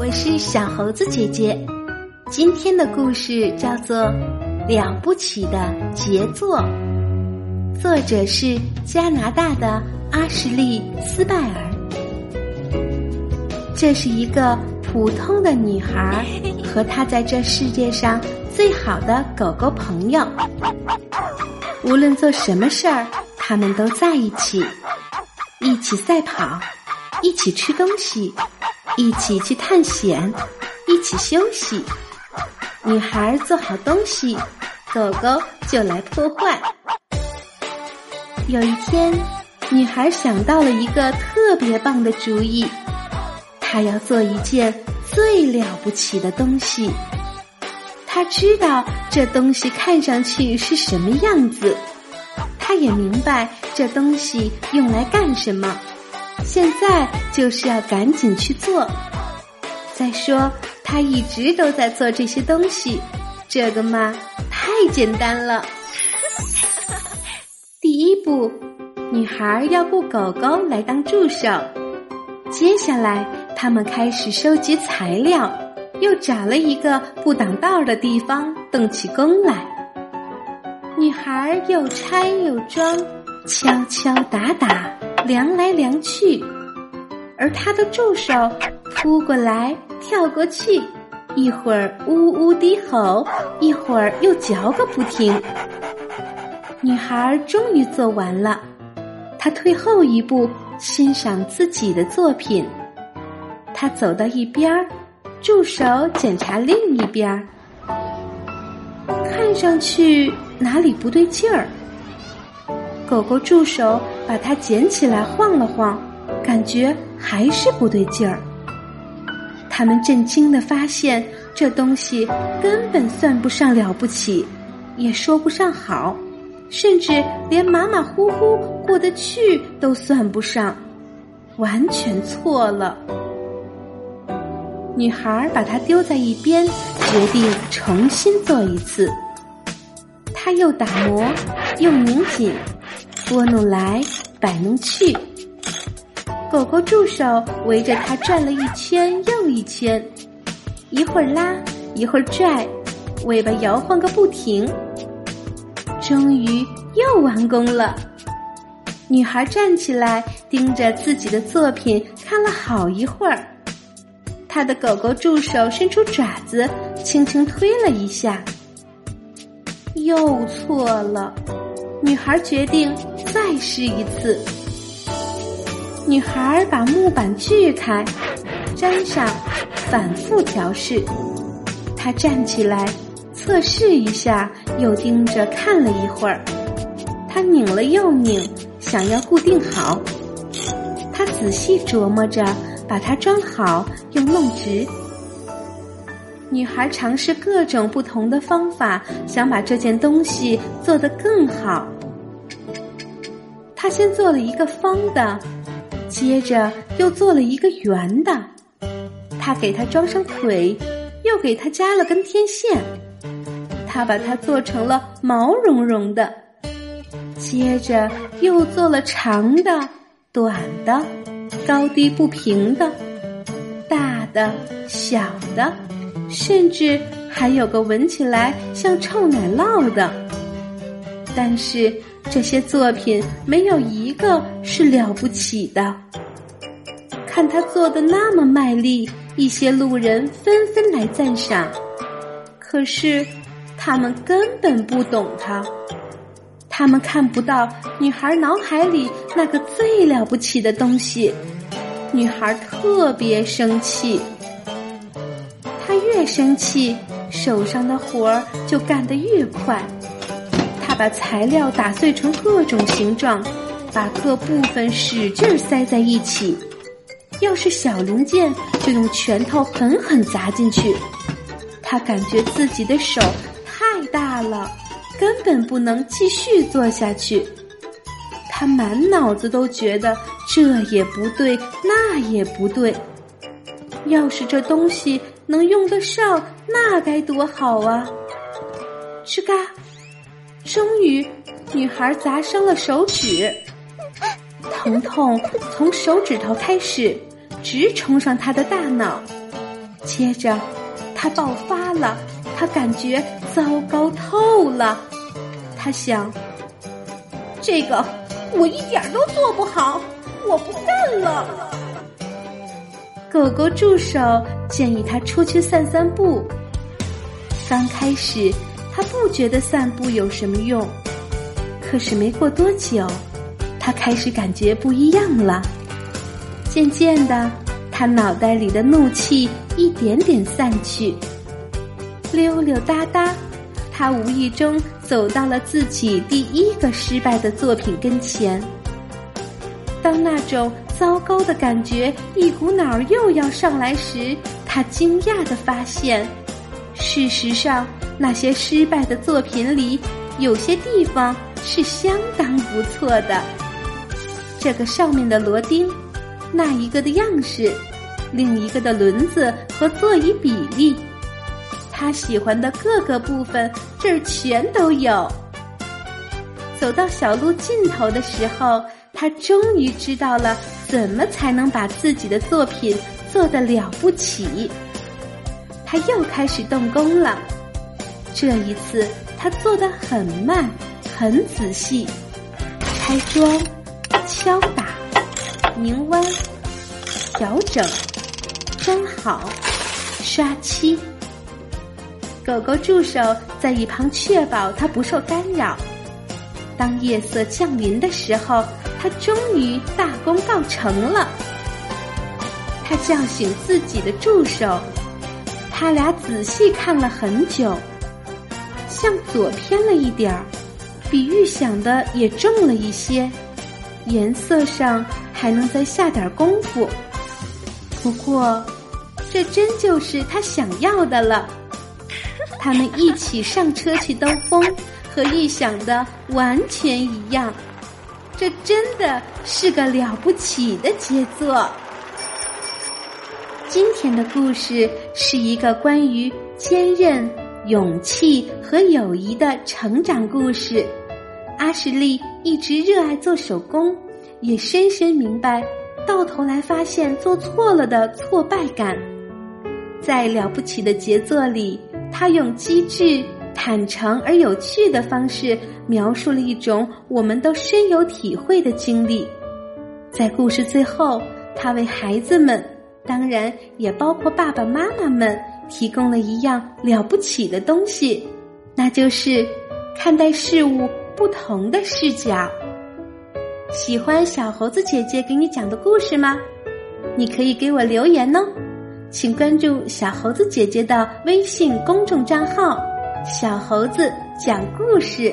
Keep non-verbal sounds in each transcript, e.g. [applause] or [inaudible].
我是小猴子姐姐。今天的故事叫做《了不起的杰作》，作者是加拿大的阿什利·斯拜尔。这是一个普通的女孩 [laughs] 和她在这世界上最好的狗狗朋友。无论做什么事儿，他们都在一起，一起赛跑。一起吃东西，一起去探险，一起休息。女孩做好东西，狗狗就来破坏。有一天，女孩想到了一个特别棒的主意，她要做一件最了不起的东西。她知道这东西看上去是什么样子，她也明白这东西用来干什么。现在就是要赶紧去做。再说，他一直都在做这些东西，这个嘛，太简单了。[laughs] 第一步，女孩要雇狗狗来当助手。接下来，他们开始收集材料，又找了一个不挡道的地方动起工来。女孩又拆又装，敲敲打打。量来量去，而他的助手扑过来跳过去，一会儿呜呜低吼，一会儿又嚼个不停。女孩终于做完了，她退后一步欣赏自己的作品。她走到一边，助手检查另一边，看上去哪里不对劲儿。狗狗助手把它捡起来晃了晃，感觉还是不对劲儿。他们震惊的发现，这东西根本算不上了不起，也说不上好，甚至连马马虎虎过得去都算不上，完全错了。女孩把它丢在一边，决定重新做一次。她又打磨，又拧紧。拨弄来，摆弄去，狗狗助手围着它转了一圈又一圈，一会儿拉，一会儿拽，尾巴摇晃个不停。终于又完工了。女孩站起来，盯着自己的作品看了好一会儿。她的狗狗助手伸出爪子，轻轻推了一下，又错了。女孩决定再试一次。女孩把木板锯开，粘上，反复调试。她站起来，测试一下，又盯着看了一会儿。她拧了又拧，想要固定好。她仔细琢磨着，把它装好又弄直。女孩尝试各种不同的方法，想把这件东西做得更好。先做了一个方的，接着又做了一个圆的。他给它装上腿，又给它加了根天线。他把它做成了毛茸茸的，接着又做了长的、短的、高低不平的、大的、小的。甚至还有个闻起来像臭奶酪的，但是这些作品没有一个是了不起的。看他做的那么卖力，一些路人纷纷来赞赏，可是他们根本不懂他，他们看不到女孩脑海里那个最了不起的东西。女孩特别生气。她越生气，手上的活儿就干得越快。把材料打碎成各种形状，把各部分使劲塞在一起。要是小零件，就用拳头狠狠砸进去。他感觉自己的手太大了，根本不能继续做下去。他满脑子都觉得这也不对，那也不对。要是这东西……能用得上，那该多好啊！吱嘎，终于，女孩砸伤了手指，疼痛从手指头开始，直冲上她的大脑。接着，她爆发了，他感觉糟糕透了。他想：“这个我一点都做不好，我不干了。”狗狗助手建议他出去散散步。刚开始，他不觉得散步有什么用，可是没过多久，他开始感觉不一样了。渐渐的。他脑袋里的怒气一点点散去，溜溜达达，他无意中走到了自己第一个失败的作品跟前。当那种糟糕的感觉一股脑儿又要上来时，他惊讶的发现，事实上那些失败的作品里，有些地方是相当不错的。这个上面的螺钉，那一个的样式。另一个的轮子和座椅比例，他喜欢的各个部分这儿全都有。走到小路尽头的时候，他终于知道了怎么才能把自己的作品做得了不起。他又开始动工了，这一次他做得很慢，很仔细，拆装、敲打、拧弯、调整。粘好，刷漆。狗狗助手在一旁确保它不受干扰。当夜色降临的时候，他终于大功告成了。他叫醒自己的助手，他俩仔细看了很久，向左偏了一点儿，比预想的也重了一些，颜色上还能再下点功夫。不过，这真就是他想要的了。他们一起上车去兜风，和预想的完全一样。这真的是个了不起的杰作。今天的故事是一个关于坚韧、勇气和友谊的成长故事。阿什利一直热爱做手工，也深深明白。到头来发现做错了的挫败感，在了不起的杰作里，他用机智、坦诚而有趣的方式描述了一种我们都深有体会的经历。在故事最后，他为孩子们，当然也包括爸爸妈妈们，提供了一样了不起的东西，那就是看待事物不同的视角。喜欢小猴子姐姐给你讲的故事吗？你可以给我留言哦，请关注小猴子姐姐的微信公众账号“小猴子讲故事”。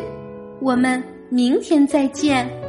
我们明天再见。